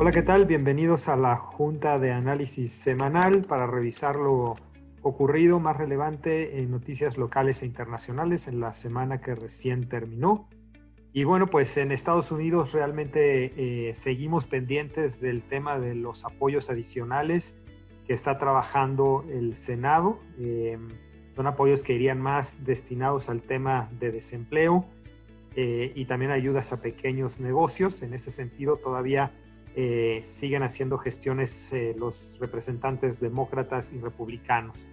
Hola, ¿qué tal? Bienvenidos a la Junta de Análisis Semanal para revisar lo ocurrido más relevante en noticias locales e internacionales en la semana que recién terminó. Y bueno, pues en Estados Unidos realmente eh, seguimos pendientes del tema de los apoyos adicionales que está trabajando el Senado. Eh, son apoyos que irían más destinados al tema de desempleo eh, y también ayudas a pequeños negocios. En ese sentido, todavía eh, siguen haciendo gestiones eh, los representantes demócratas y republicanos.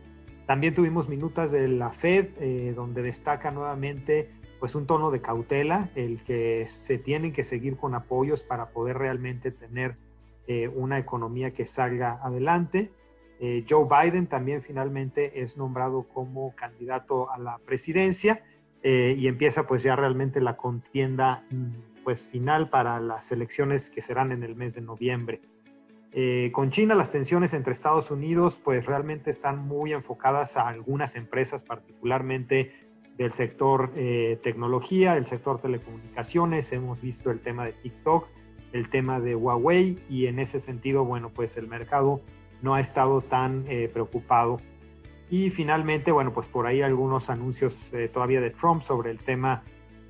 También tuvimos minutas de la Fed, eh, donde destaca nuevamente pues un tono de cautela, el que se tienen que seguir con apoyos para poder realmente tener una economía que salga adelante. Joe Biden también finalmente es nombrado como candidato a la presidencia y empieza pues ya realmente la contienda mm, pues, final para las elecciones que serán en el mes de noviembre. Eh, con China las tensiones entre Estados Unidos pues realmente están muy enfocadas a algunas empresas, particularmente del sector eh, tecnología, el sector telecomunicaciones. Hemos visto el tema de TikTok, el tema de Huawei y en ese sentido, bueno, pues el mercado no ha estado tan eh, preocupado. Y finalmente, bueno, pues por ahí algunos anuncios todavía de Trump sobre el tema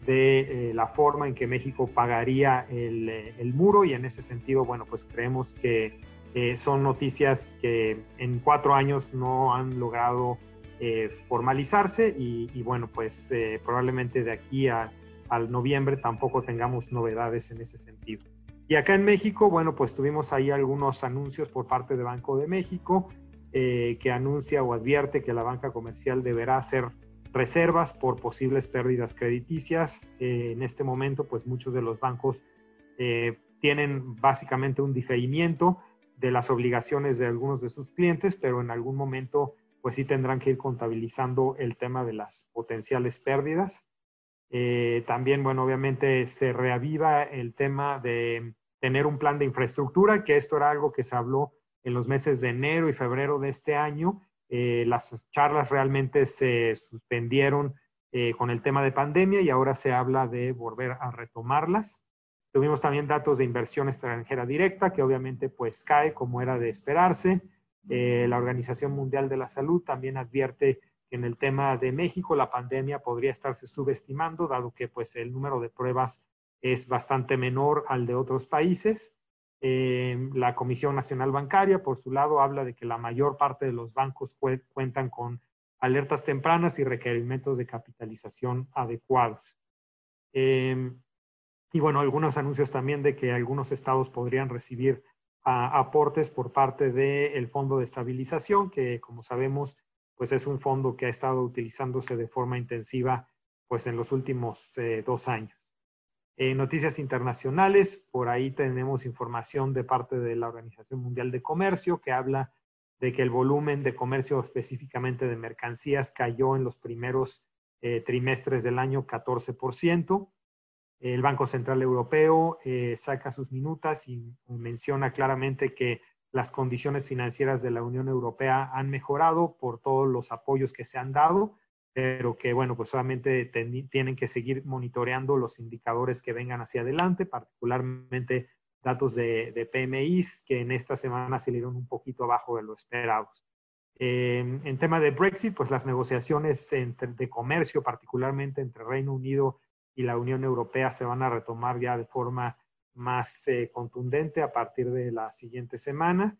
de eh, la forma en que México pagaría eh, el, muro y en ese sentido, bueno, pues creemos que eh, son noticias que en cuatro años no han logrado formalizarse y, bueno, pues probablemente de aquí a, al noviembre tampoco tengamos novedades en ese sentido. Y acá en México, bueno, pues tuvimos ahí algunos anuncios por parte de Banco de México que anuncia o advierte que la banca comercial deberá hacer reservas por posibles pérdidas crediticias. Eh, en este momento, pues muchos de los bancos eh, tienen básicamente un diferimiento de las obligaciones de algunos de sus clientes, pero en algún momento, pues sí tendrán que ir contabilizando el tema de las potenciales pérdidas. Eh, también, bueno, obviamente se reaviva el tema de tener un plan de infraestructura, que esto era algo que se habló en los meses de enero y febrero de este año eh, las charlas realmente se suspendieron eh, con el tema de pandemia y ahora se habla de volver a retomarlas. Tuvimos también datos de inversión extranjera directa, que obviamente pues cae como era de esperarse. Eh, la Organización Mundial de la Salud también advierte que en el tema de México la pandemia podría estarse subestimando, dado que pues el número de pruebas es bastante menor al de otros países. La Comisión Nacional Bancaria, por su lado, habla de que la mayor parte de los bancos cuentan con alertas tempranas y requerimientos de capitalización adecuados. Eh, y bueno, algunos anuncios también de que algunos estados podrían recibir aportes por parte del Fondo de Estabilización, que como sabemos, pues es un fondo que ha estado utilizándose de forma intensiva pues en los últimos eh, dos años. En noticias internacionales, por ahí tenemos información de parte de la Organización Mundial de Comercio que habla de que el volumen de comercio específicamente de mercancías cayó en los primeros eh, trimestres del año 14%. El Banco Central Europeo eh, saca sus minutas y menciona claramente que las condiciones financieras de la Unión Europea han mejorado por todos los apoyos que se han dado, pero que, bueno, pues solamente tienen que seguir monitoreando los indicadores que vengan hacia adelante, particularmente datos de, de PMIs que en esta semana salieron un poquito abajo de lo esperado. Eh, en tema de Brexit, pues las negociaciones de comercio, particularmente entre Reino Unido y la Unión Europea, se van a retomar ya de forma más eh, contundente a partir de la siguiente semana.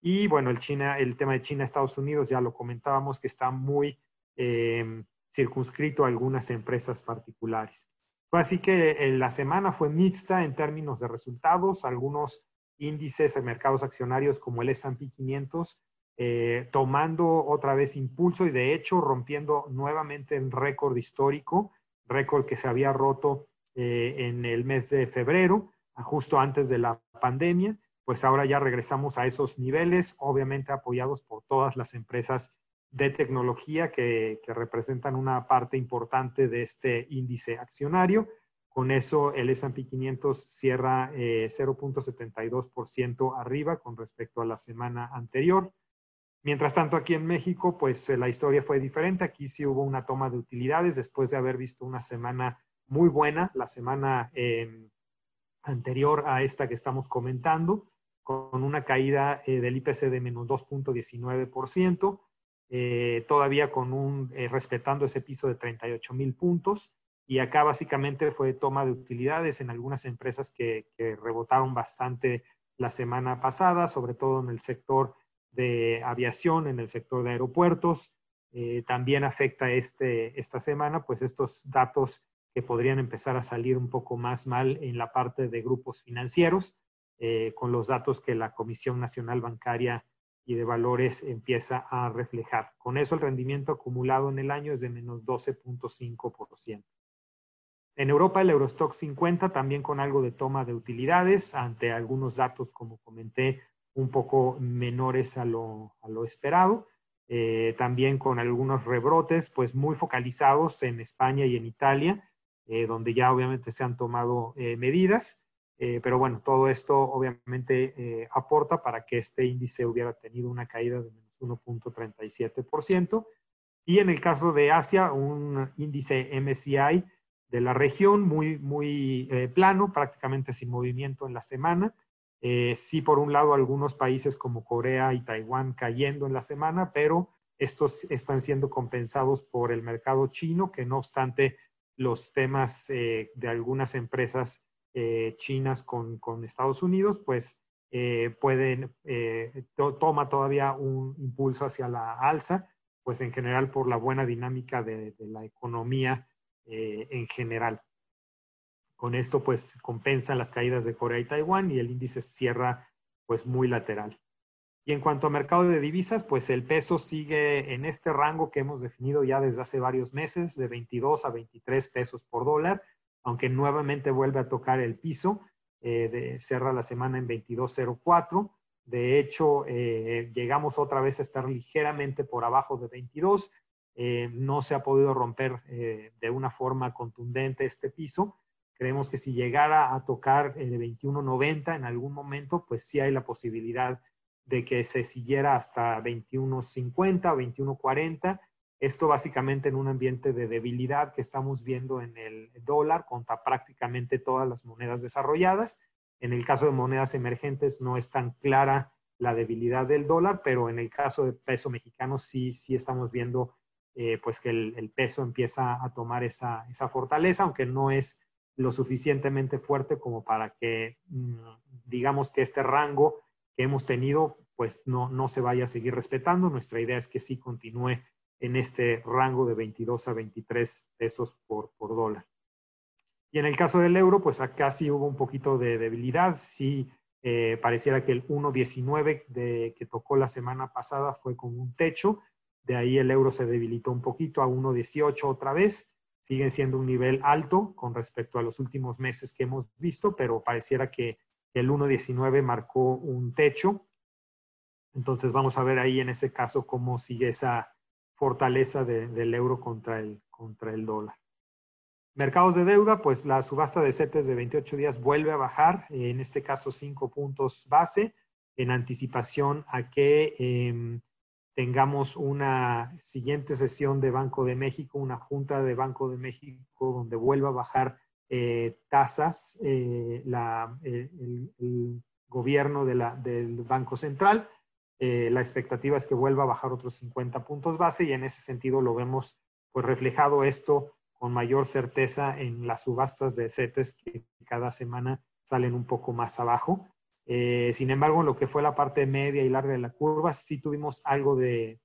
Y bueno, el, China, el tema de China-Estados Unidos, ya lo comentábamos, que está muy Em, circunscrito a algunas empresas particulares. Así que eh, la semana fue mixta en términos de resultados. Algunos índices de mercados accionarios como el S&P 500 eh, tomando otra vez impulso y de hecho rompiendo nuevamente el récord histórico, récord que se había roto eh, en el mes de febrero, justo antes de la pandemia, pues ahora ya regresamos a esos niveles, obviamente apoyados por todas las empresas de tecnología que, representan una parte importante de este índice accionario. Con eso, el S&P 500 cierra 0.72% eh, arriba con respecto a la semana anterior. Mientras tanto, aquí en México, pues eh, la historia fue diferente. Aquí sí hubo una toma de utilidades después de haber visto una semana muy buena, la semana em, anterior a esta que estamos comentando. con una caída del IPC de menos 2.19%, todavía con un, respetando ese piso de 38 mil puntos. Y acá básicamente fue toma de utilidades en algunas empresas que, que rebotaron bastante la semana pasada, sobre todo en el sector de aviación, en el sector de aeropuertos. Eh, también afecta este, esta semana, pues estos datos que podrían empezar a salir un poco más mal en la parte de grupos financieros, eh, con los datos que la Comisión Nacional Bancaria y de Valores empieza a reflejar. Con eso el rendimiento acumulado en el año es de menos 12.5%. En Europa el Eurostock 50 también con algo de toma de utilidades ante algunos datos, como comenté, un poco menores a lo, esperado. Eh, también con algunos rebrotes, pues muy focalizados en España y en Italia, eh, donde ya obviamente se han tomado eh, medidas. Pero bueno, todo esto obviamente aporta para que este índice hubiera tenido una caída de menos 1.37%. Y en el caso de Asia, un índice MSCI de la región muy, muy plano, prácticamente sin movimiento en la semana. Eh, sí, por un lado, algunos países como Corea y Taiwán cayendo en la semana, pero estos están siendo compensados por el mercado chino, que no obstante los temas eh, de algunas empresas eh, chinas con, Estados Unidos, pues pueden, toma todavía un impulso hacia la alza, pues en general por la buena dinámica de la economía en general. Con esto, pues, compensan las caídas de Corea y Taiwán y el índice cierra, pues, muy lateral. Y en cuanto a mercado de divisas, pues el peso sigue en este rango que hemos definido ya desde hace varios meses, de 22 a 23 pesos por dólar, aunque nuevamente vuelve a tocar el piso, eh, de, cerra la semana en 22.04. De hecho, eh, llegamos otra vez a estar ligeramente por abajo de 22. Eh, no se ha podido romper de una forma contundente este piso Creemos que si llegara a tocar el 21.90 en algún momento, pues sí hay la posibilidad de que se siguiera hasta 21.50 o 21.40. Esto básicamente en un ambiente de debilidad que estamos viendo en el dólar contra prácticamente todas las monedas desarrolladas. En el caso de monedas emergentes no es tan clara la debilidad del dólar, pero en el caso de peso mexicano sí, sí estamos viendo eh, pues que el, peso empieza a tomar esa, esa fortaleza, aunque no es lo suficientemente fuerte como para que mm, digamos que este rango que hemos tenido pues no, no se vaya a seguir respetando. Nuestra idea es que sí continúe en este rango de 22 a 23 pesos por, por dólar. Y en el caso del euro, pues acá sí hubo un poquito de debilidad. Sí eh, pareciera que el 1.19 que tocó la semana pasada fue como un techo. De ahí el euro se debilitó un poquito a 1.18 otra vez siguen siendo un nivel alto con respecto a los últimos meses que hemos visto, pero pareciera que el 1.19 marcó un techo. Entonces vamos a ver ahí en ese caso cómo sigue esa fortaleza del euro contra el, contra el dólar. Mercados de deuda, pues la subasta de CETES de 28 días vuelve a bajar, en este caso 5 puntos base, en anticipación a que em, tengamos una siguiente sesión de Banco de México, una junta de Banco de México donde vuelva a bajar eh, tasas eh, el, gobierno del Banco Central. Eh, la expectativa es que vuelva a bajar otros 50 puntos base y en ese sentido lo vemos pues reflejado esto con mayor certeza en las subastas de CETES que cada semana salen un poco más abajo. Eh, sin embargo, en lo que fue la parte media y larga de la curva, sí tuvimos algo de,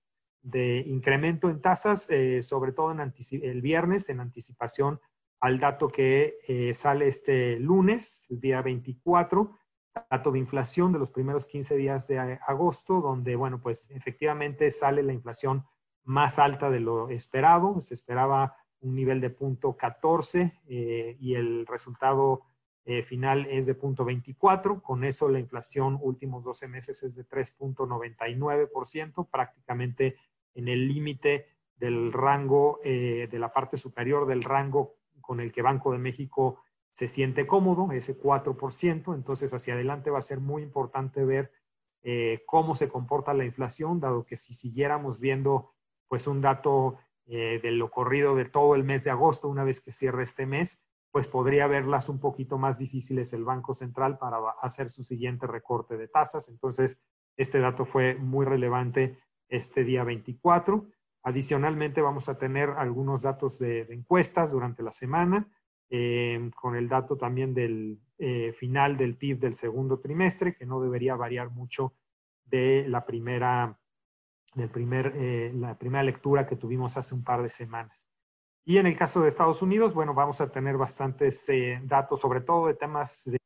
incremento en tasas, eh, sobre todo en el viernes, en anticipación al dato que sale este lunes, día 24, dato de inflación de los primeros 15 días de agosto, donde, bueno, pues efectivamente sale la inflación más alta de lo esperado. Se esperaba un nivel de punto 14 y el resultado eh, final es de 0.24. Con eso la inflación últimos 12 meses es de 3.99%, prácticamente en el límite del rango, eh, de la parte superior del rango con el que Banco de México se siente cómodo, ese 4%. Entonces, hacia adelante va a ser muy importante ver eh, cómo se comporta la inflación, dado que si siguiéramos viendo pues un dato de lo corrido de todo el mes de agosto, una vez que cierre este mes, pues podría verlas un poquito más difíciles el Banco Central para hacer su siguiente recorte de tasas. Entonces, este dato fue muy relevante este día 24. Adicionalmente, vamos a tener algunos datos de, encuestas durante la semana, eh, con el dato también del eh, final del PIB del segundo trimestre, que no debería variar mucho de la primera, del primer, eh, la primera lectura que tuvimos hace un par de semanas. Y en el caso de Estados Unidos, bueno, vamos a tener bastantes eh, datos, sobre todo de temas de,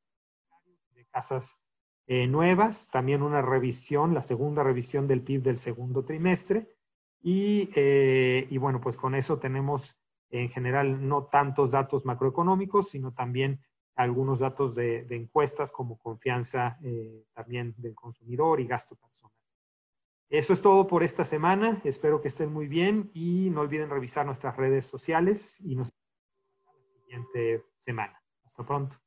casas eh, nuevas, también una revisión, la segunda revisión del PIB del segundo trimestre. Y, eh, y bueno, pues con eso tenemos en general no tantos datos macroeconómicos, sino también algunos datos de, encuestas como confianza también del consumidor y gasto personal. Eso es todo por esta semana. Espero que estén muy bien y no olviden revisar nuestras redes sociales y nos vemos la siguiente semana. Hasta pronto.